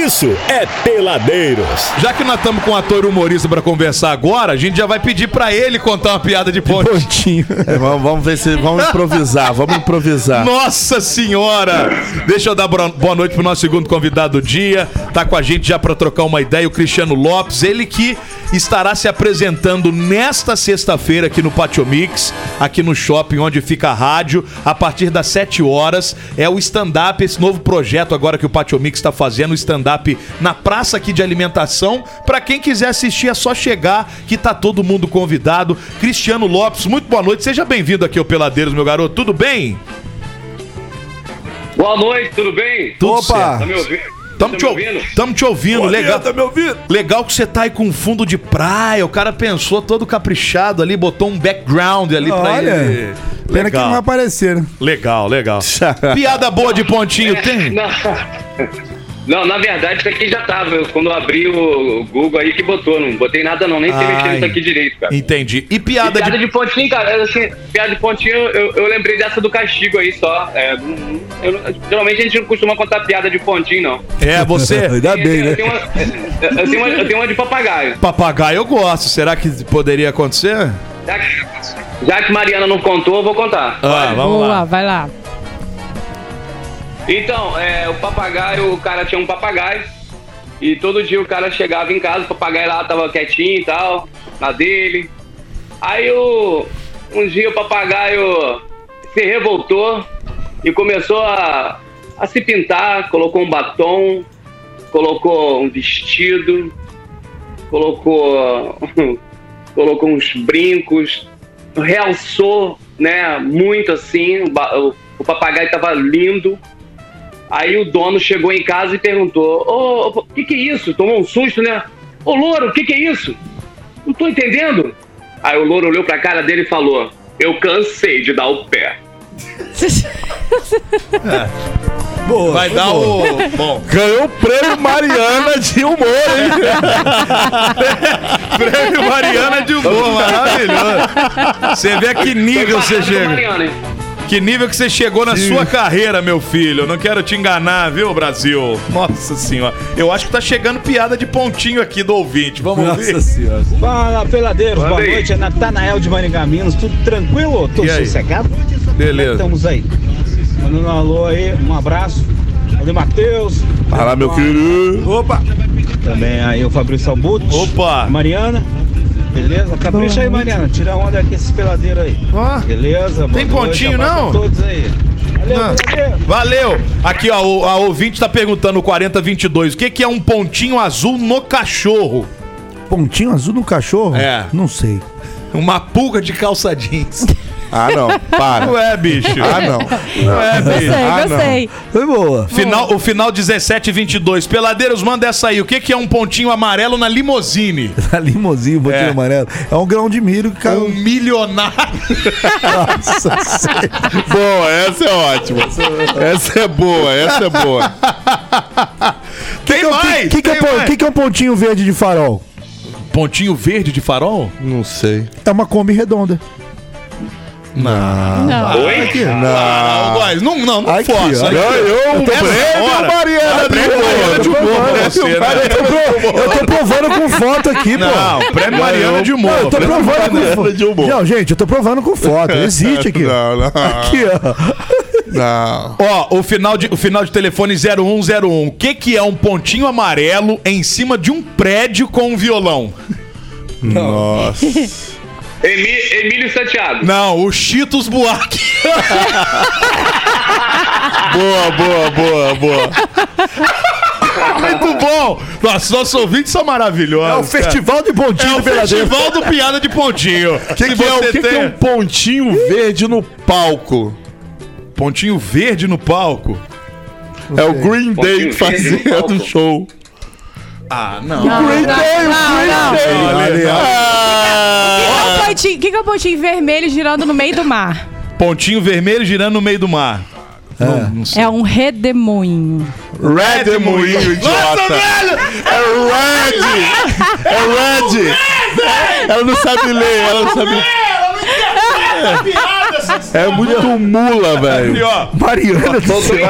isso é Peladeiros. Já que nós estamos com um ator humorista pra conversar agora, a gente já vai pedir pra ele contar uma piada de ponte. Pontinho. É, vamos, vamos ver se. Vamos improvisar, vamos improvisar. Nossa senhora! Deixa eu dar boa noite pro nosso segundo convidado do dia. Tá com a gente já pra trocar uma ideia, o Cristiano Lopes. Ele que estará se apresentando nesta sexta-feira aqui no Patio Mix, aqui no shopping onde fica a rádio, a partir das 7 horas. É o stand-up, esse novo projeto agora que o Patio Mix está fazendo, o stand-up na praça aqui de alimentação. Pra quem quiser assistir é só chegar, que tá todo mundo convidado. Cristiano Lopes, muito boa noite. Seja bem-vindo aqui ao Peladeiros, meu garoto. Tudo bem? Boa noite, tudo bem? Tudo Opa! certo. Tá me ouvindo? Tamo tá te, ouvindo? tamo te ouvindo, legal. Tá me ouvindo? Legal que você tá aí com fundo de praia, o cara pensou todo caprichado ali, botou um background ali pra Olha, ele. Pena que não vai Legal, aparecer, né? legal, legal. Piada boa de pontinho tem? Não, não, na verdade isso aqui já tava. Eu, quando eu abri o Google aí que botou, não botei nada não, nem sei Ai. mexer nisso aqui direito, cara. Entendi. E E piada piada de... de pontinho, cara, assim, piada de pontinho, eu, eu lembrei dessa do castigo aí só. É, eu não- geralmente a gente não costuma contar piada de pontinho, não. É, você... Ainda bem, eu, né? tenho uma, eu, tenho uma, eu tenho uma de papagaio. Papagaio eu gosto, será que poderia acontecer? Já que, já que Mariana não contou, eu vou contar. Ah, vamos Boa, lá. vai lá. Então, é, o papagaio, o cara tinha um papagaio e todo dia o cara chegava em casa, o papagaio lá tava quietinho e tal, na dele. Aí o, um dia o papagaio se revoltou e começou a, a se pintar, colocou um batom, colocou um vestido, colocou, colocou uns brincos, realçou, né, muito assim, o, o- papagaio tava lindo. Aí o dono chegou em casa e perguntou: Ô, o que, que é isso? Tomou um susto, né? Ô, louro, o que, que é isso? Não tô entendendo. Aí o louro olhou pra cara dele e falou: Eu cansei de dar o pé. Boa. Vai dar o... Bom, Ganhou o prêmio Mariana de humor, hein? prêmio Mariana de humor, maravilhoso. Você vê a que nível você chega. Mariana, hein? Que nível que você chegou na sua carreira, meu filho. Não quero te enganar, viu, Brasil? Nossa senhora. Eu acho que tá chegando piada de pontinho aqui do ouvinte. Vamos ouvir? Nossa senhora. Fala, peladeiros, boa aí. noite. É Natanael de Maringá, Minas. Tudo tranquilo? Tô E sossegado? Beleza. Estamos aí. Mandando um alô aí, um abraço. Valeu, Matheus. Fala, meu querido. Opa! Também aí o Fabrício Albuto. Opa. Mariana. Beleza? Capricha aí, Mariana. Tira onda aqui esses peladeiros aí. Ó. Beleza? Boa Tem pontinho, não? todos aí. Valeu, Não. peladeiro. Valeu. Aqui, ó, o, a ouvinte tá perguntando o 4022. O que, que é um pontinho azul no cachorro? Pontinho azul no cachorro? É. Não sei. Uma pulga de calça jeans. Ah, não. Não Para. é, bicho. Ah, não. Não é, Gostei, bicho. Ah, não. gostei. Foi boa. Final, o final 1722. Peladeiros, manda essa aí. O que, que é um pontinho amarelo na limousine? A limozinho, botinho É. amarelo. É um grão de milho que Um caiu. milionário. Nossa senhora. Boa, essa é ótima. Essa é boa, essa é boa. Tem mais! O que, que, é, mais. que que é um pontinho verde de farol? Pontinho verde de farol? Não sei. É uma Kombi redonda. Não. Não. Aqui. Não, guys, não, não, não Aqui, força. Aí, Ganhou um prêmio. Mariana de Prêmio Mariana de humor. né? Eu tô, provando com foto aqui, pô. Não, prêmio Mariana de humor. Não, eu tô provando com foto. Não, gente, eu tô provando com foto. Existe aqui. Não, não. Aqui, ó. Não. Ó, o final de, o final de telefone 0101. O que, que é um pontinho amarelo em cima de um prédio com um violão? Nossa. Emi- Emílio Santiago. Não, o Cheetos Buarque. Boa, boa, boa, boa. Muito bom. Nossa, nossos ouvintes são maravilhosos. É o cara. Festival de É Pontinho o do Peladeiro. festival do piada de pontinho. O que, que é, o que, que é um pontinho verde no palco? pontinho verde no palco? É o Green Day fazendo show. Ah, não. Green Day, o Green. Day. O é Ah, um pontinho- O que, que é um pontinho vermelho girando no meio do mar? Pontinho vermelho girando no meio do mar. Não, não sei. É um redemoinho. Red é moinho, Nossa, idiota. velho! É Red! É Red! Ela não sabe ler, ela não sabe. É muito mula, velho. Mariana do céu.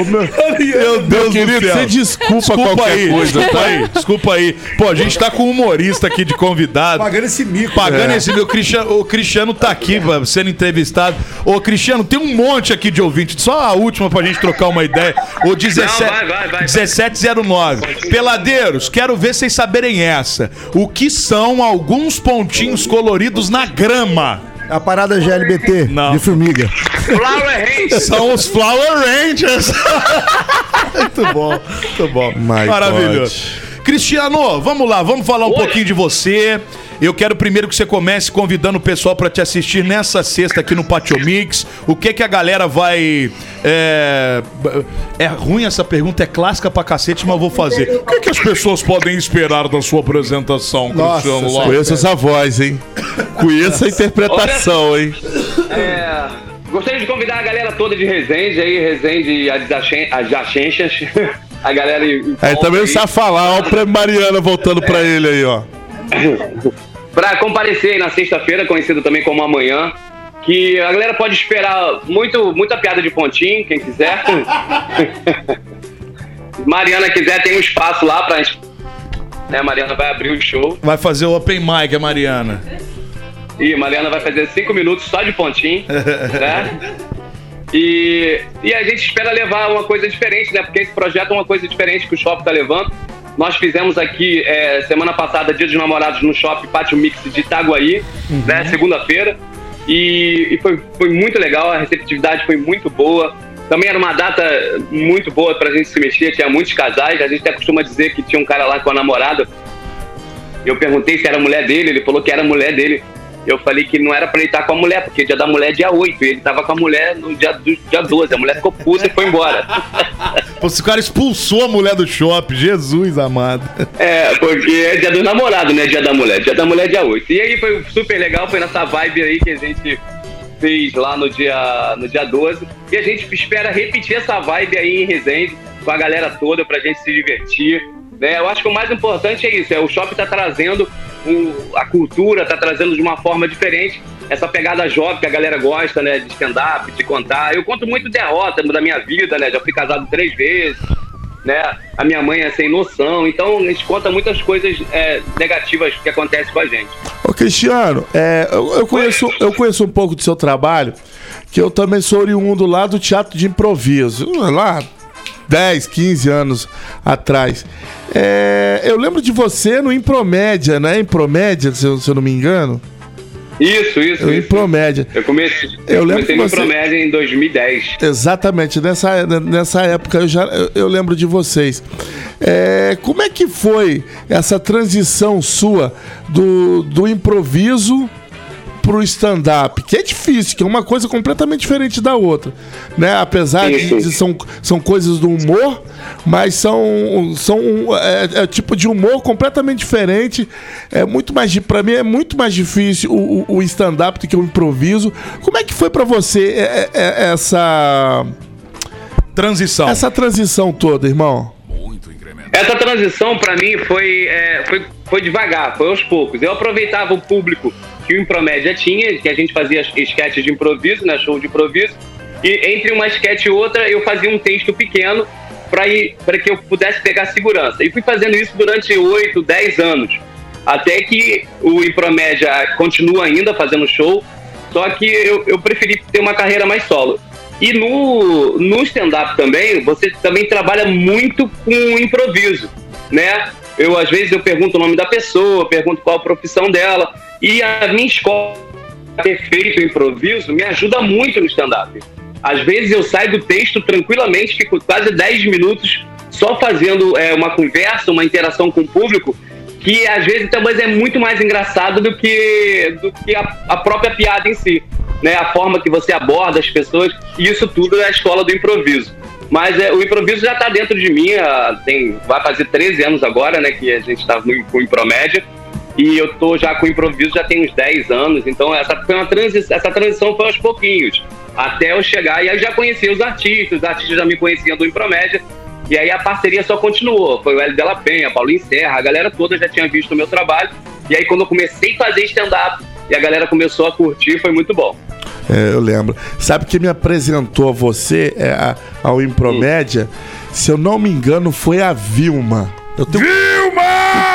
Ô, meu, meu Deus, querido, céu. você desculpa, Desculpa qualquer aí, coisa, desculpa tá? aí, desculpa aí. Pô, a gente tá com um humorista aqui de convidado. Pagando esse mico. Pagando É. esse meu Cristiano, o Cristiano tá aqui sendo entrevistado. Ô, Cristiano, tem um monte aqui de ouvinte. Só a última pra gente trocar uma ideia. O 17, Não, vai, vai, vai. 1709. Peladeiros, quero ver vocês saberem essa. O que são alguns pontinhos coloridos na grama? A parada GLBT Não. de formiga. Flower Range. São os Flower Rangers. muito bom, muito bom. My Maravilhoso. Cristiano, vamos lá, vamos falar um Oi. pouquinho de você. Eu quero primeiro que você comece convidando o pessoal para te assistir nessa sexta aqui no Patio Mix. O que que a galera vai. É, é ruim essa pergunta, é clássica pra cacete, mas eu vou fazer. O que, que as pessoas podem esperar da sua apresentação, Nossa, Cristiano Lopes? Conheço essa voz, hein? Conheço a interpretação, hein? É, gostaria de convidar a galera toda de Resende aí, Resende e adjacências. A galera Aí volta também não aí, sabe falar, ó, o prêmio Mariana voltando pra ele aí, ó. Pra comparecer aí na sexta-feira, conhecido também como amanhã. Que a galera pode esperar muito, muita piada de pontinho, quem quiser. Mariana quiser, tem um espaço lá pra gente. Né, Mariana vai abrir o show. Vai fazer o Open Mic, a Mariana. E Mariana vai fazer cinco minutos só de pontinho, né? E, e a gente espera levar uma coisa diferente, né? Porque esse projeto é uma coisa diferente que o shopping tá levando. Nós fizemos aqui é, semana passada Dia dos Namorados no shopping Pátio Mix de Itaguaí, né? Segunda-feira. E, e foi, foi muito legal, a receptividade foi muito boa. Também era uma data muito boa pra gente se mexer, tinha muitos casais. A gente até costuma dizer que tinha um cara lá com a namorada. Eu perguntei se era a mulher dele, ele falou que era a mulher dele. Eu falei que não era pra ele estar com a mulher, porque dia da mulher é dia 8, e ele tava com a mulher no dia, do, dia 12. A mulher ficou puta e foi embora. Esse cara expulsou a mulher do shopping, Jesus amado. É, porque é dia do namorado, né? Dia da mulher. Dia da mulher é dia 8. E aí foi super legal, foi nessa vibe aí que a gente fez lá no dia, no dia 12. E a gente espera repetir essa vibe aí em Resende, com a galera toda, pra gente se divertir. Né? Eu acho que o mais importante é isso, é o shopping tá trazendo o- a cultura, tá trazendo de uma forma diferente essa pegada jovem que a galera gosta, né? De stand-up, de contar. Eu conto muito derrota da minha vida, né? Já fui casado três vezes né? A minha mãe é sem noção. Então a gente conta muitas coisas é, negativas que acontecem com a gente. Ô, Cristiano, é, eu, eu conheço, eu conheço um pouco do seu trabalho, que eu também sou oriundo lá do teatro de improviso. Lá, 10, 15 anos atrás. É, eu lembro de você no Impromédia, né? Impromédia, se eu, se eu não me engano. Isso, isso, Eu isso. Impromédia. Eu comecei, Eu eu lembro comecei no você- Promédia em 2010. Exatamente, nessa, nessa época eu já eu, eu lembro de vocês. É, como é que foi essa transição sua do, do improviso pro stand-up? Que é difícil, que é uma coisa completamente diferente da outra. Né? Apesar de, de são, são coisas do humor, mas são, são é, é tipo de humor completamente diferente. É muito mais pra mim é muito mais difícil o, o- o stand-up do que o improviso. Como é que foi pra você é, é, é, essa Transição. essa transição toda, irmão? Essa transição pra mim foi, é, foi, foi devagar, foi aos poucos. Eu aproveitava o público que o Impromédia tinha, que a gente fazia as sketches de improviso, né, show de improviso, e entre uma sketch e outra eu fazia um texto pequeno para que eu pudesse pegar segurança. E fui fazendo isso durante 8, 10 anos. Até que o Impromédia continua ainda fazendo show, só que eu, eu preferi ter uma carreira mais solo. E no, no stand-up também, você também trabalha muito com improviso, né? Eu, às vezes, eu pergunto o nome da pessoa, pergunto qual a profissão dela. E a minha escola ter feito improviso me ajuda muito no stand-up. Às vezes eu saio do texto tranquilamente, fico quase 10 minutos só fazendo é, uma conversa, uma interação com o público, que às vezes talvez é muito mais engraçado do que, do que a, a própria piada em si. Né? A forma que você aborda as pessoas, e isso tudo é a escola do improviso. Mas é, o improviso já está dentro de mim, ah, tem, vai fazer 13 anos agora, né, que a gente está com o Impromédia. E eu tô já com improviso já tem uns 10 anos, então essa foi uma transição, essa transição foi aos pouquinhos, até eu chegar e aí já conhecia os artistas, os artistas já me conheciam do Impromédia, e aí a parceria só continuou. Foi o Hélio Della Penha, Paulinho Serra, a galera toda já tinha visto o meu trabalho. E aí quando eu comecei a fazer stand-up e a galera começou a curtir, foi muito bom. É, eu lembro. Sabe que me apresentou a você é, a- ao Impromédia? Se eu não me engano, foi a Vilma. Eu tenho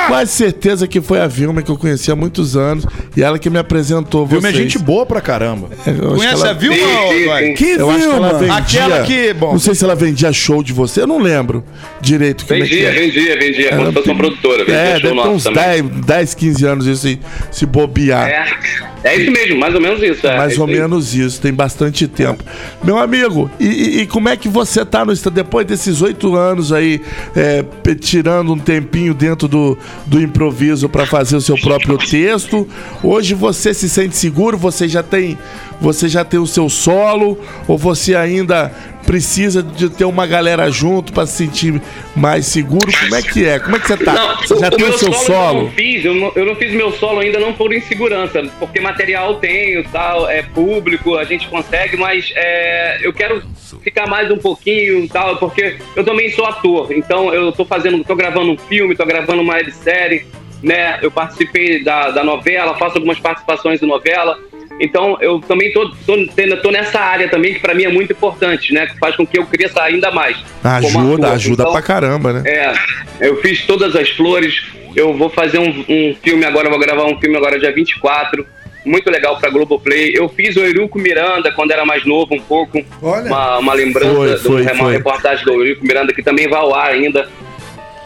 quase certeza que foi a Vilma que eu conheci há muitos anos e ela que me apresentou Vilma é vocês. gente boa pra caramba. É, eu Conhece que ela- a Vilma? Sim, sim, Eduardo? sim. Que Eu acho que ela Vilma? vendia. Aquela que, bom. Não sei se ela vendia show de você, eu não lembro direito como é que Vendia, é. vendia, vendia. Como Ela se fosse uma produtora. Vendia É, show deve ter nosso uns também. 10, 10, 15 anos isso aí, se bobear. É, é isso mesmo, mais ou menos isso. É, Mais é ou aí. menos isso, tem bastante tempo. Meu amigo, e, e- como é que você tá no depois desses oito anos aí, é, tirando um tempinho dentro do, do improviso para fazer o seu próprio texto? Hoje você se sente seguro? Você já tem, você já tem o seu solo? Ou você ainda precisa de ter uma galera junto para se sentir mais seguro? Como é que é? Como é que você tá? Não, você já tem o seu Eu solo? não, fiz, eu, não, eu não fiz meu solo ainda não por insegurança, porque material tenho, tal, é público, a gente consegue, mas é, eu quero ficar mais um pouquinho, tal, porque eu também sou ator, então eu tô fazendo, tô gravando um filme, tô gravando uma websérie, né? Eu participei da, da novela, faço algumas participações em novela. Então, eu também tô, tô, tô nessa área também, que para mim é muito importante, né? Que faz com que eu cresça ainda mais. Ajuda, ajuda Então, pra caramba, né? é, eu fiz todas as flores. Eu vou fazer um, um filme agora, vou gravar um filme agora dia 24. Muito legal pra Globoplay. Eu fiz o Eurico Miranda quando era mais novo, um pouco. Olha. Uma, uma lembrança Foi, foi, uma foi. reportagem do Eurico Miranda, que também vai ao ar ainda.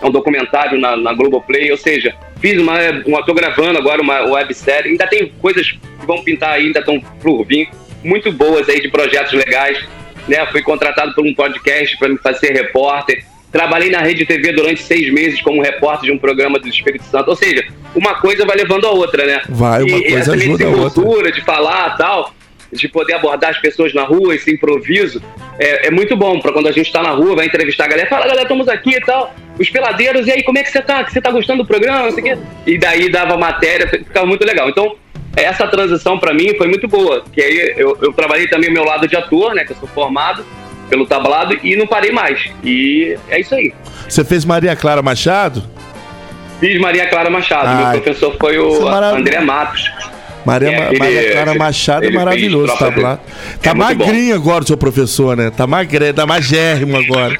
É um documentário na, na Globoplay. Ou seja, fiz uma. tô gravando agora uma websérie. Ainda tem coisas vão pintar ainda estão por vir. Muito boas aí de projetos legais. Né? Fui contratado por um podcast para me fazer repórter. Trabalhei na Rede TV durante seis meses como repórter de um programa do Espírito Santo. Ou seja, uma coisa vai levando a outra, né? Vai, uma e coisa essa ajuda a outra. de falar tal, de poder abordar as pessoas na rua, esse improviso, é, é muito bom para quando a gente tá na rua, vai entrevistar a galera, fala, galera, estamos aqui e tal, os peladeiros, e aí, como é que você tá? Você tá gostando do programa? Não sei o quê. E daí dava matéria, ficava muito legal. Então, essa transição para mim foi muito boa, que aí eu, eu trabalhei também o meu lado de ator, né, que eu sou formado pelo tablado, e não parei mais. E é isso aí. Você fez Maria Clara Machado? Fiz Maria Clara Machado, Ai, meu professor foi é o maravilhoso. André Matos. Maria, É, ele- Maria Clara Machado é maravilhoso, tá lá. dele. Tá É magrinho agora o seu professor, né? Tá magre, tá magérrimo agora.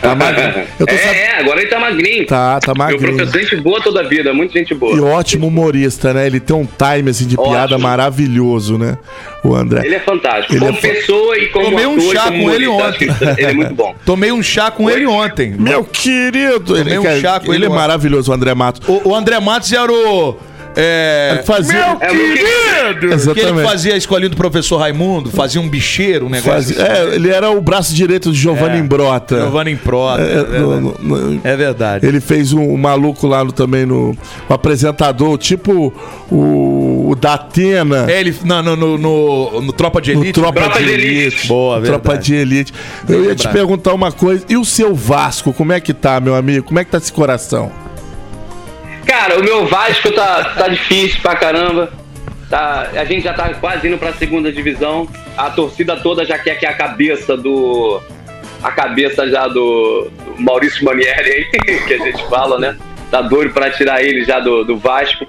Tá magrinho. Eu tô é, sab- é, agora ele tá magrinho. Tá, tá Meu magrinho. professor é gente boa toda a vida, muito gente boa. E ótimo humorista, né? Ele tem um time assim de piada Ótimo. maravilhoso, né? O André. Ele é fantástico. Ele como é pessoa e como Tomei um ator chá com ele ontem. Ele é muito bom. Tomei um chá com ele ontem. Meu querido, ele, Tomei um chá com ele ele é maravilhoso, o André Matos. O, o André Matos era o. É, Fazia. É meu querido. que ele Exatamente. fazia a escolinha do professor Raimundo, fazia um bicheiro, um negócio. Fazia- é, ele era o braço direito de Giovanni É. Imbrota. Giovanni Improta. É, É, verdade. no- no- no- É verdade. Ele fez um, um maluco lá no, também no. O apresentador, tipo o, o da Atena. É, ele no, no, no, no- no Tropa de No Elite. Tropa, Tropa de de Elite. Elite. Boa, verdade. Tropa de Elite. Eu ia te lembrado. perguntar uma coisa. E o seu Vasco, como é que tá, meu amigo? Como é que tá esse coração? Cara, o meu Vasco tá, tá difícil pra caramba. Tá, a gente já tá quase indo pra segunda divisão. A torcida toda já quer que a cabeça do. A cabeça já do, do Maurício Manieri aí, que a gente fala, né? Tá doido pra tirar ele já do, do Vasco.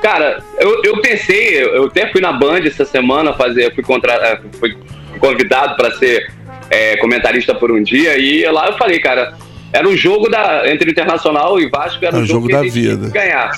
Cara, eu, eu pensei, eu até fui na Band essa semana fazer, fui, contra, eh, fui convidado para ser eh, comentarista por um dia e lá eu falei, cara, era um jogo da, entre o Internacional e Vasco, era É um o jogo, jogo que da vida. ganhar.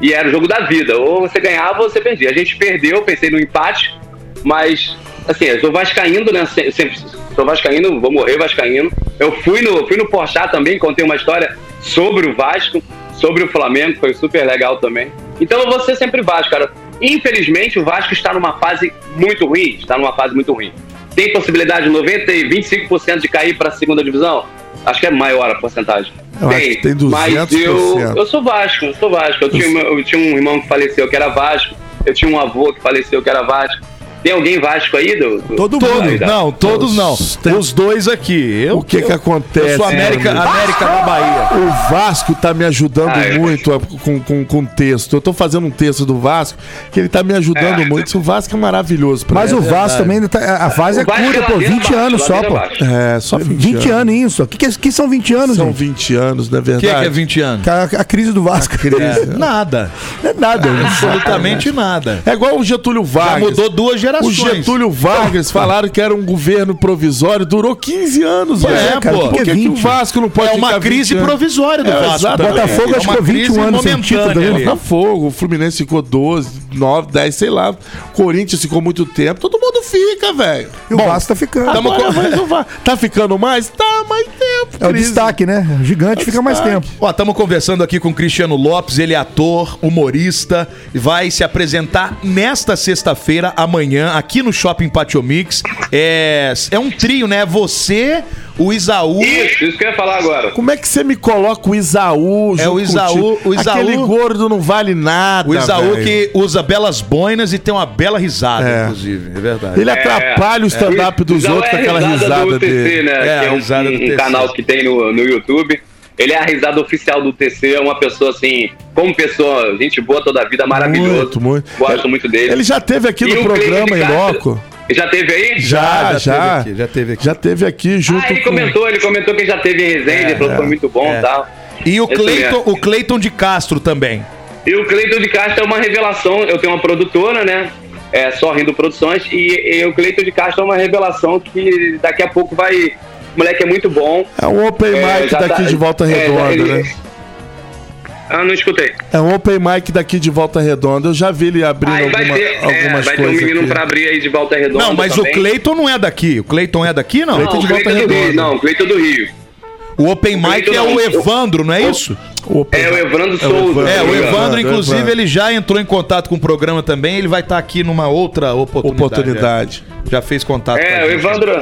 E era o jogo da vida, ou você ganhava ou você perdia. A gente perdeu, pensei no empate, mas assim, eu sou vascaíno, né? Se- Sempre sou vascaíno, vou morrer vascaíno. Eu fui no, fui no Porchat também, contei uma história sobre o Vasco, sobre o Flamengo, foi super legal também. Então eu vou ser sempre Vasco, cara. Infelizmente o Vasco está numa fase muito ruim, está numa fase muito ruim. Tem possibilidade de 90 e 25% de cair para a segunda divisão? Acho que é maior a porcentagem. Eu tem mas 200%. eu, eu sou Vasco, eu sou Vasco. Eu tinha, eu tinha um irmão que faleceu que era Vasco, eu tinha um avô que faleceu que era Vasco. Tem alguém Vasco aí? Do, do- Todo da- Todos, não, todos não. Tem- Os dois aqui. Eu, O que que eu- acontece? Eu sou América, meu amigo? América da Bahia. O Vasco tá me ajudando Ah, é. muito a- com, com, com texto. Eu tô fazendo um texto do Vasco que ele tá me ajudando É. muito. O Vasco é maravilhoso pra Mas ele. o Vasco também, ainda tá- a fase é curta, pô, ladeira 20 abaixo, anos só, pô. É, só 20, 20 anos isso. O que, que, que são 20 anos, São gente? 20 anos, não é O que, verdade? que é 20 anos? A, a crise do Vasco. É, nada. É nada. né? Absolutamente nada. É igual o Getúlio Já Vargas. mudou duas O gerações. O Getúlio Vargas falaram que era um governo provisório, durou 15 anos, velho. é, cara, Por que que, é que o 20? Vasco não pode É uma ficar 20 crise provisória do É, Vasco. exatamente. também. Botafogo É acho que ficou 21 crise anos sem título. Botafogo, o Fluminense ficou 12, 9, 10, sei lá. Corinthians ficou muito tempo. Todo mundo fica, velho. E o Vasco tá ficando. Agora com- vai renovar. Tá ficando mais? Tá, mais tempo. É o crise. destaque, né? O gigante fica mais destaque. tempo. Ó, estamos conversando aqui com o Cristiano Lopes, ele é ator, humorista, e vai se apresentar nesta sexta-feira, amanhã, aqui no Shopping Patio Mix. É, é um trio, né? Você, o Isaú. Isso, isso que eu ia falar agora. Como é que você me coloca o Isaú? É o Isaú- o Isaú- Aquele gordo não vale nada. O Isaú velho. que usa belas boinas e tem uma bela risada, É. inclusive. É verdade. Ele atrapalha o stand-up dos Isaú outros com é aquela risada do TC, dele. né? É, que a é um, risada do um TC. canal que tem no, no YouTube. Ele é a risada oficial do TC, é uma pessoa assim, como pessoa, gente boa toda a vida, maravilhoso. Muito, muito. Gosto muito dele. Ele já teve aqui E no programa em loco. Já teve aí? Já, já já. teve aqui, já teve aqui. Já teve aqui junto Ah, ele com... comentou, ele comentou que já teve em resenha, ele falou que foi muito bom e tal. E o Cleiton, mesmo. o Cleiton de Castro também. E o Cleiton de Castro é uma revelação. Eu tenho uma produtora, né? É só Rindo Produções. E, e o Cleiton de Castro é uma revelação que daqui a pouco vai. O moleque é muito bom. É um open É, mic daqui tá- de Volta é, Redonda, ele- né? Ah, não escutei. É um open mic daqui de Volta Redonda. Eu já vi ele abrindo alguma- ter, é, algumas vai ter um coisas menino aqui. pra abrir aí de Volta Redonda. Não, mas também. o Cleiton não é daqui. O Cleiton é daqui, não? Não, Cleiton de Volta Cleiton do Rio. Redonda. Não, o Cleiton do Rio. O Open Mic é o Evandro, não é isso? O open É o. Evandro É o Souza. Evandro. É, o Evandro, inclusive, Evandro. ele já entrou em contato com o programa também. Ele vai estar aqui numa outra oportunidade. Oportunidade. é. Já fez contato com a É, o. Evandro.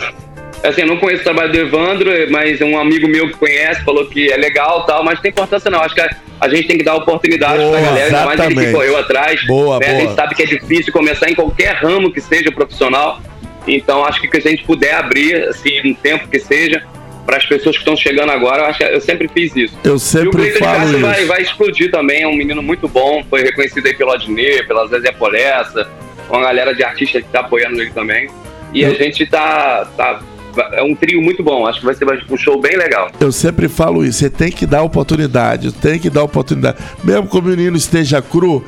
Assim, eu não conheço o trabalho do Evandro, mas um amigo meu que conhece falou que é legal e tal, mas não tem importância não. Acho que a, a gente tem que dar oportunidade Boa, pra galera, ainda mais ele que correu atrás. Boa, né? A boa. gente sabe que é difícil começar em qualquer ramo que seja profissional. Então, acho que se a gente puder abrir, assim, um tempo que seja, para as pessoas que estão chegando agora, eu, acho eu sempre fiz isso. Eu E o sempre Cleiton de Castro vai, vai explodir também, é um menino muito bom, foi reconhecido aí pelo Adnet, pela Zezé Polessa, uma galera de artistas que tá apoiando ele também. E a Eu- gente tá, tá. É um trio muito bom, acho que vai ser um show bem legal. Eu sempre falo isso, você tem que dar oportunidade, tem que dar oportunidade. Mesmo que o menino esteja cru,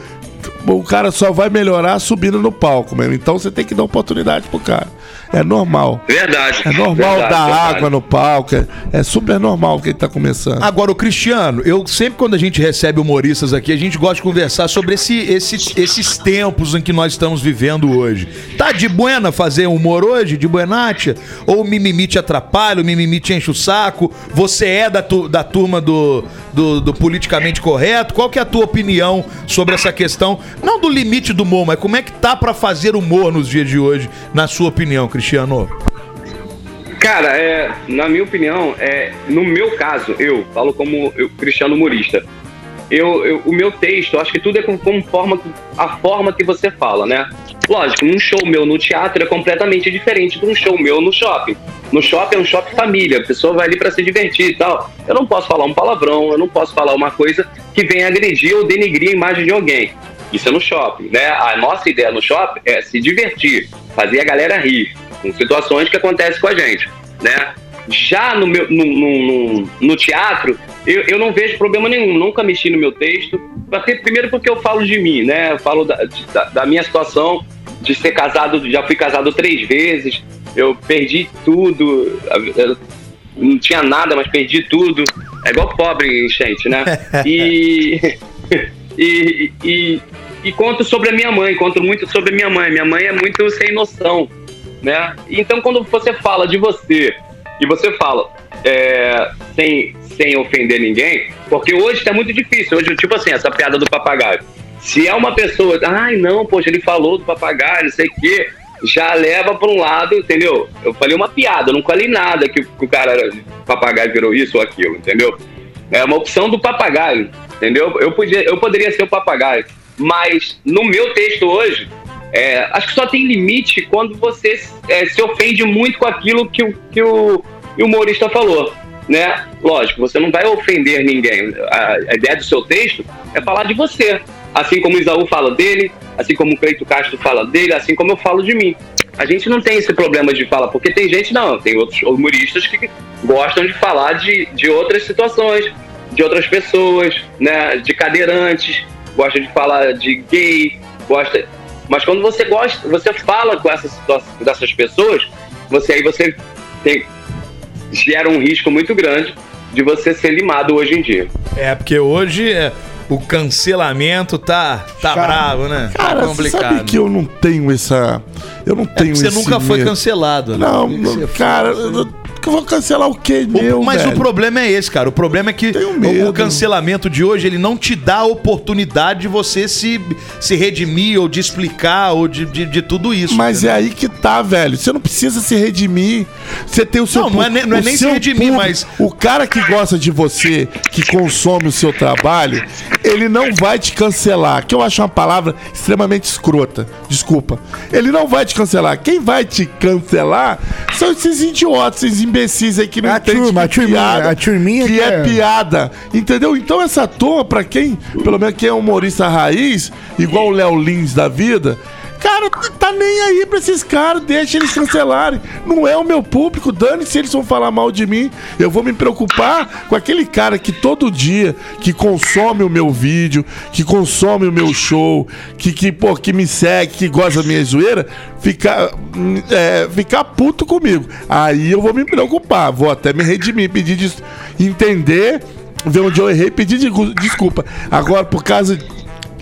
o cara só vai melhorar subindo no palco mesmo. Então você tem que dar oportunidade pro cara. É normal. Verdade. É normal verdade, dar verdade. água no palco, é, é super normal que ele tá começando. Agora, o Cristiano, eu sempre quando a gente recebe humoristas aqui, a gente gosta de conversar sobre esse, esse- esses tempos em que nós estamos vivendo hoje. Tá de buena fazer humor hoje? De buenatia? Ou o mimimi te atrapalha, o mimimi te enche o saco? Você é da, tu- da turma do, do, do politicamente correto? Qual que é a tua opinião sobre essa questão? Não do limite do humor, mas como é que tá pra fazer humor nos dias de hoje, na sua opinião, Cristiano? Cara, é, na minha opinião, é, no meu caso, eu falo como eu, cristiano humorista. Eu, eu- o meu texto, acho que tudo é com, forma, a forma que você fala, né? Lógico, um show meu no teatro é completamente diferente de um show meu no shopping. No shopping é um shopping família, a pessoa vai ali para se divertir e tal. Eu não posso falar um palavrão, eu não posso falar uma coisa que venha agredir ou denigrir a imagem de alguém. Isso é no shopping, né? A nossa ideia no shopping é se divertir, fazer a galera rir com situações que acontecem com a gente, né? Já no, meu, no, no, no- teatro, eu, eu não vejo problema nenhum, nunca mexi no meu texto. Até Primeiro porque eu falo de mim, né? Eu falo da, da, da minha situação, de ser casado, já fui casado três vezes, eu perdi tudo, eu não tinha nada, mas perdi tudo. É igual pobre enchente, né? E, e, e, e conto sobre a minha mãe, conto muito sobre a minha mãe. Minha mãe é muito sem noção, né? Então quando você fala de você e você fala é, sem, sem ofender ninguém, porque hoje tá muito difícil. Hoje, tipo assim, essa piada do papagaio. Se é uma pessoa, ai não, poxa, ele falou do papagaio, não sei o quê, já leva para um lado, entendeu? Eu falei uma piada, eu não falei nada que, que o cara, era- papagaio virou isso ou aquilo, entendeu? É uma opção do papagaio, entendeu? Eu, podia, eu poderia ser o papagaio, mas no meu texto hoje, é, acho que só tem limite quando você é, se ofende muito com aquilo que, o- que o humorista falou, né? Lógico, você não vai ofender ninguém. A, a ideia do seu texto é falar de você, assim como o Isaú fala dele, assim como o Cleito Castro fala dele, assim como eu falo de mim. A gente não tem esse problema de falar, porque tem gente, não, tem outros humoristas que gostam de falar de, de outras situações, de outras pessoas, né? De cadeirantes, gosta de falar de gay, gosta. Mas quando você gosta, você fala com essas dessas pessoas, você aí você tem, gera um risco muito grande de você ser limado hoje em dia. É, porque hoje é, o cancelamento tá, tá bravo, né? Cara, tá você sabe que eu não tenho essa. Eu não É tenho você nunca foi cancelado. né? Não, não, cara, eu, eu vou cancelar o quê, O- meu, mas velho? o problema é esse, cara. O problema é que o, cancelamento de hoje ele não te dá a oportunidade de você se, se redimir ou de explicar ou de, de, de tudo isso. Mas é aí que tá, velho. Você não precisa se redimir. Você tem o seu Não, não é nem- não é nem se redimir, público. mas- O cara que gosta de você, que consome o seu trabalho, ele não vai te cancelar. Que eu acho uma palavra extremamente escrota. Desculpa. Ele não vai te cancelar. Quem vai te cancelar são esses idiotas, esses imbecis aí que não A entendem turma, que a turminha, piada- a turminha que que é é- piada. Entendeu? Então essa turma, pra quem, pelo menos quem é humorista raiz, igual o Léo Lins da vida, cara, tá nem aí pra esses caras, deixa eles cancelarem. Não é o meu público, dane-se eles vão falar mal de mim. Eu vou me preocupar com aquele cara que todo dia, que consome o meu vídeo, que consome o meu show, que, que, pô, que me segue, que gosta da minha zoeira, ficar, hum, é, ficar puto comigo. Aí eu vou me preocupar, vou até me redimir, pedir des... entender, ver onde eu errei, pedir de- desculpa. Agora, por causa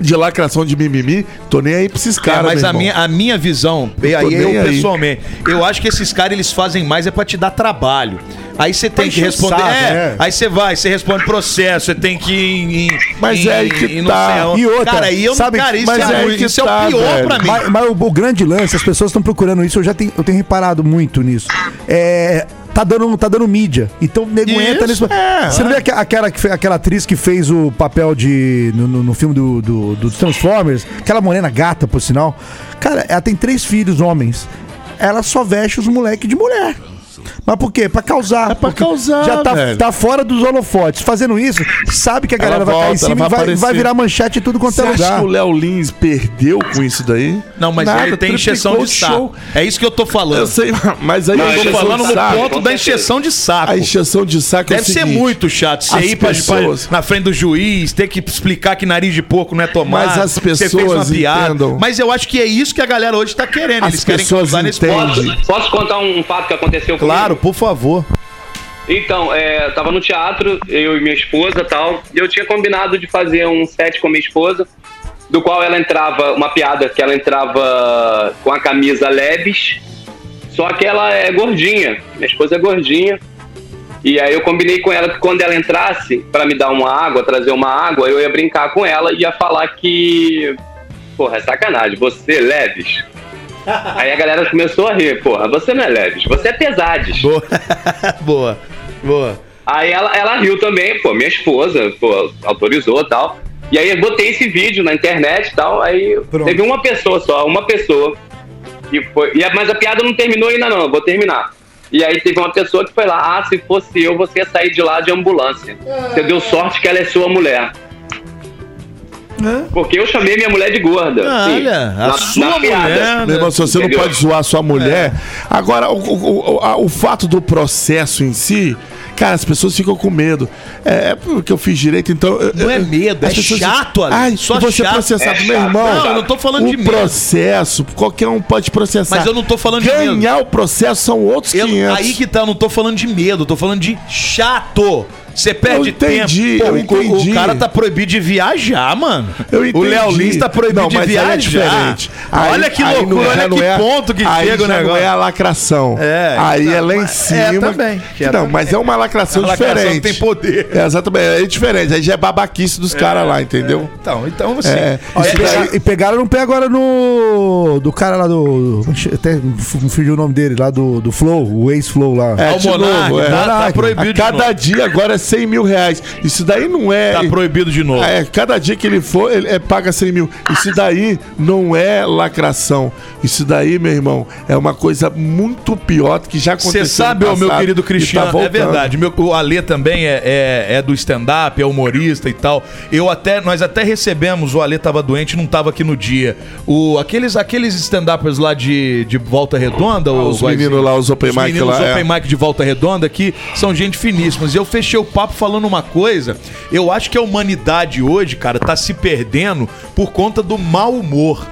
de lacração de mimimi, tô nem aí pra esses É, caras, mas meu a irmão. minha, a minha visão, e aí eu aí. pessoalmente, eu acho que esses caras eles fazem mais é pra te dar trabalho. Aí você tem que responder. saco, é, né? aí você vai, você responde processo, você tem que ir em. Mas em- é aí que em tá. E outra, cara, aí eu sabe- cara, isso, mas é, é que isso é tá, o pior velho. pra mim. Mas, mas o, o grande lance, as pessoas estão procurando isso, eu já tenho, eu tenho reparado muito nisso. É. Tá dando, tá dando mídia. Então o nego Isso, entra nisso. é. Você não vê aque- aquela, aquela atriz que fez o papel de. no, no- filme do, do, dos Transformers, aquela morena gata, por sinal. Cara, ela tem três filhos homens. Ela só veste os moleques de mulher. Mas por quê? Pra causar. É pra Porque causar, Já tá, velho. tá fora dos holofotes. Fazendo isso, sabe que a galera Ela vai cair em volta, cima ela e vai vai, vai virar manchete em tudo quanto Você é acha lugar. que o Léo Lins perdeu com isso daí? Não, mas Nada, ele tem injeção de saco. É isso que eu tô falando. Eu sei, mas aí Não, Eu tô falando no saco- ponto da injeção de saco. A injeção de saco é Deve o ser seguinte, muito chato você as ir pra, pessoas- pra- na frente do juiz, ter que explicar que nariz de porco não é tomar. Mas as você fez uma pessoas piada. entendam. Mas eu acho que é isso que a galera hoje tá querendo. As Eles querem pessoas causar nesse entendem. ponto. Posso, posso contar um fato que aconteceu comigo? Claro, por favor. Então, é, tava no teatro, eu e minha esposa tal, e eu tinha combinado de fazer um set com minha esposa, do qual ela entrava, uma piada que ela entrava com a camisa leves, só que ela é gordinha, minha esposa é gordinha, e aí eu combinei com ela que quando ela entrasse para me dar uma água, trazer uma água, eu ia brincar com ela e ia falar que, porra, é sacanagem, você leves. Aí a galera começou a rir, porra, você não é leves, você é pesades. Boa. boa. Boa. Aí ela, ela riu também, pô, minha esposa, pô, autorizou e tal. E aí eu botei esse vídeo na internet e tal. Aí Pronto. teve uma pessoa só, uma pessoa. Que foi, e a- mas a piada não terminou ainda não, eu vou terminar. E aí teve uma pessoa que foi lá, ah, se fosse eu, você ia sair de lá de ambulância. Você deu sorte que ela é sua mulher. Porque eu chamei minha mulher de gorda. Ah, Sim, olha, a na- sua na piada. mulher, Meu irmão, se você Entendeu? não pode zoar sua mulher. É. Agora, o, o, o, a- o fato do processo em si, cara, as pessoas ficam com medo. É, é porque eu fiz direito, então. eu- Não é medo, é pessoas chato, Ale, Ai, só você chato. processado, É meu irmão. Não, eu não tô falando o de medo. processo, qualquer um pode processar. Mas eu não tô falando de medo. Ganhar o processo são outros Eu- 500. aí que tá, eu não tô falando de medo, eu tô falando de chato. Você perde Eu entendi, tempo. Pô, eu o- entendi. O, cara tá proibido de viajar, mano. Eu O entendi. Léo Lins tá proibido Não, de mas aí viajar. é diferente. Aí- olha que não loucura, é- olha não que é- ponto que aí chega o negócio. Não é a lacração. É, aí então, é lá em mas- cima. é, também, que é não, também. mas é uma lacração A lacração diferente. tem poder. É, exatamente, é diferente. Aí já é babaquice dos caras lá, entendeu? Então, então você. É. E, daí- e pegaram no pé agora no. Do cara lá do. Até fugiu o nome dele, lá do, do Flow, o ex-Flow lá. É, o de Monark, novo, é. tá, tá proibido cada dia agora é 100 mil reais. Isso daí não é. Tá proibido de novo. É, cada dia que ele for, ele é, paga 100 mil. Isso daí não é lacração. Isso daí, meu irmão, é uma coisa muito pior que já aconteceu. Você sabe, ô, meu passado querido tá Cristiano, é voltando. verdade. Meu, o Alê também é, é, é do stand-up, é humorista e tal. Eu até, nós até recebemos, o Alê tava doente, não tava aqui no dia. O, aqueles aqueles stand-uppers lá de, de Volta Redonda, Ah, os meninos lá, os open os mic lá, é. open mic de Volta Redonda que são gente finíssimas. E eu fechei o papo falando uma coisa. Eu acho que a humanidade hoje, cara, tá se perdendo por conta do mau humor.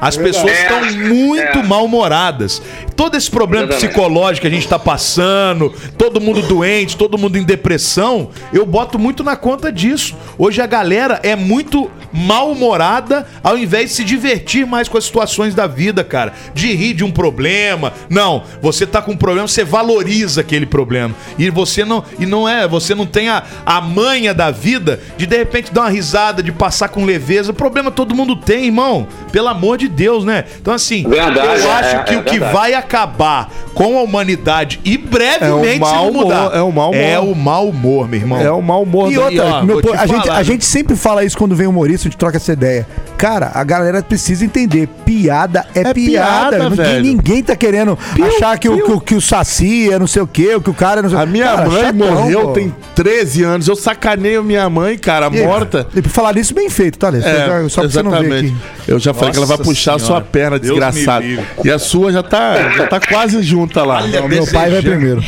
As pessoas É, estão muito é. mal-humoradas. Todo esse problema Exatamente. psicológico que a gente tá passando, todo mundo doente, todo mundo em depressão, eu boto muito na conta disso. Hoje a galera é muito mal-humorada ao invés de se divertir mais com as situações da vida, cara. De rir de um problema. Não, você tá com um problema, você valoriza aquele problema. E você não, e não é, você não tem a, a manha da vida de de repente dar uma risada, de passar com leveza. Problema todo mundo tem, irmão. Pelo amor de Deus, né? Então assim, Verdade, eu é, acho é, que é o que verdade. vai acabar com a humanidade e brevemente É o mau se não mudar humor, é o mau humor. é o mau humor, meu irmão. É o mau humor E do- outra, ó, meu a, gente, a né? gente sempre fala isso quando vem humorista, a gente troca essa ideia. Cara, a galera precisa entender. Piada é, É piada. piada, ninguém, velho. ninguém tá querendo achar que o, que, o, que o Saci é não sei o quê, que o cara é não sei A minha Cara, mãe chatão, morreu pô. tem 13 anos. Eu sacaneio minha mãe, cara, E morta. E por falar nisso, bem feito, tá, Lê? É, Só pra você não ver aqui. Eu já falei que ela vai Nossa puxar a sua Senhora. perna, Deus desgraçada. E a sua já tá, já tá quase junta lá. Não, meu pai vai primeiro.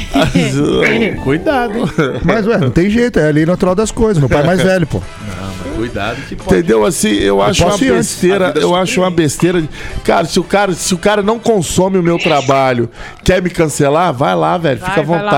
Cuidado. Mas, ué, não tem jeito, é a lei natural das coisas. Meu pai é mais velho, pô. Cuidado que pode. Entendeu? Assim, eu acho uma besteira. Eu acho uma besteira. Cara, se o cara, se o cara não consome o meu trabalho, quer me cancelar, vai lá, velho. Vai, Fica à vai lá.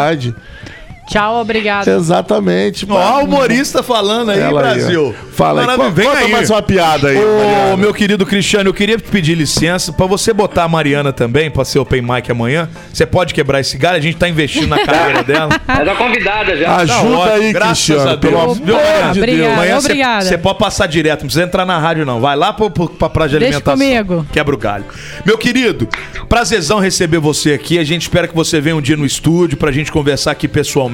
Tchau, obrigado. Exatamente. Ó, o humorista falando aí, Ela aí, Brasil. ó. Fala aí. Maravilha, vem conta aí. mais uma piada aí. Ô, Mariana. meu querido Cristiano, eu queria te pedir licença pra você botar a Mariana também pra ser open mic amanhã. Você pode quebrar esse galho, a gente tá investindo na carreira dela. Ela tá convidada já. Ajuda ótimo, aí, graças Cristiano. a Deus. Pelo amor Viu, de Deus. obrigada, Amanhã você- obrigada. Você pode passar direto, não precisa entrar na rádio, não. Vai lá pro, pro, pra praia de Deixa alimentação. comigo. Quebra o galho. Meu querido, prazerzão receber você aqui. A gente espera que você venha um dia no estúdio pra gente conversar aqui pessoalmente.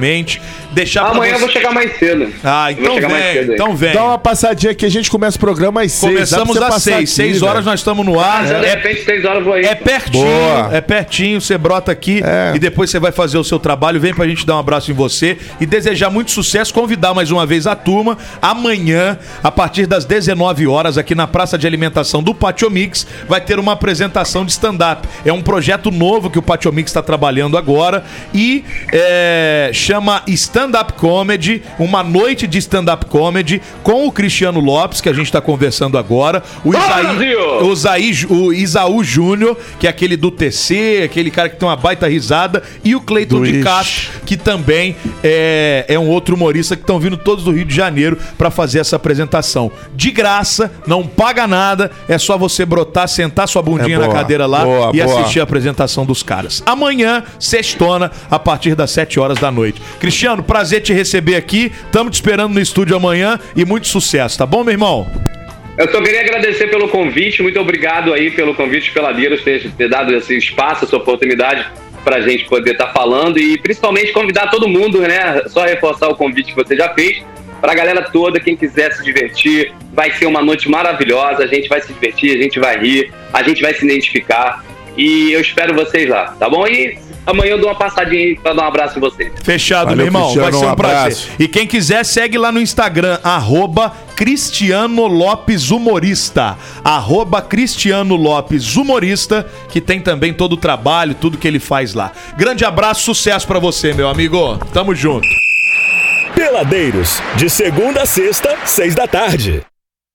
Deixar Amanhã eu você... vou chegar mais cedo. Ah, Eu então vem, então vem. Dá uma passadinha aqui, a gente começa o programa às seis. Começamos às seis. aqui, Seis horas velho. nós estamos no ar. De É, repente, seis horas eu vou aí. é pertinho, Boa. é pertinho. Você brota aqui É. e depois você vai fazer o seu trabalho. Vem pra gente dar um abraço em você e desejar muito sucesso. Convidar mais uma vez a turma. Amanhã, a partir das 19 horas, aqui na Praça de Alimentação do Patio Mix, vai ter uma apresentação de stand-up. É um projeto novo que o Patio Mix está trabalhando agora e é, chama Stand Up Comedy, uma noite de stand-up comedy com o Cristiano Lopes, que a gente está conversando agora, o Isaí, o Isaí, o Isaú Júnior, que é aquele do TC, aquele cara que tem uma baita risada, e o Cleiton de. Castro, que também é, é um outro humorista que estão vindo todos do Rio de Janeiro para fazer essa apresentação. De graça, não paga nada, é só você brotar, sentar sua bundinha É na cadeira lá boa, e boa. assistir a apresentação dos caras. Amanhã, sextona, a partir das 7 horas da noite. Cristiano, prazer te receber aqui. Estamos te esperando no estúdio amanhã e muito sucesso, tá bom, meu irmão? Eu só queria agradecer pelo convite, muito obrigado aí pelo convite, pela Beiras ter, ter dado esse espaço, essa oportunidade pra gente poder estar falando e principalmente convidar todo mundo, né? Só reforçar o convite que você já fez. Pra galera toda, quem quiser se divertir, vai ser uma noite maravilhosa, a gente vai se divertir, a gente vai rir, a gente vai se identificar e eu espero vocês lá, tá bom? E amanhã eu dou uma passadinha aí pra dar um abraço em vocês. Fechado, Valeu, meu irmão. Cristiano, Vai ser um, um prazer. abraço. E quem quiser, segue lá no Instagram, arroba Cristiano Lopes Humorista. Arroba Cristiano Lopes Humorista, que tem também todo o trabalho, tudo que ele faz lá. Grande abraço, sucesso pra você, meu amigo. Tamo junto. Peladeiros, de segunda a sexta, seis da tarde.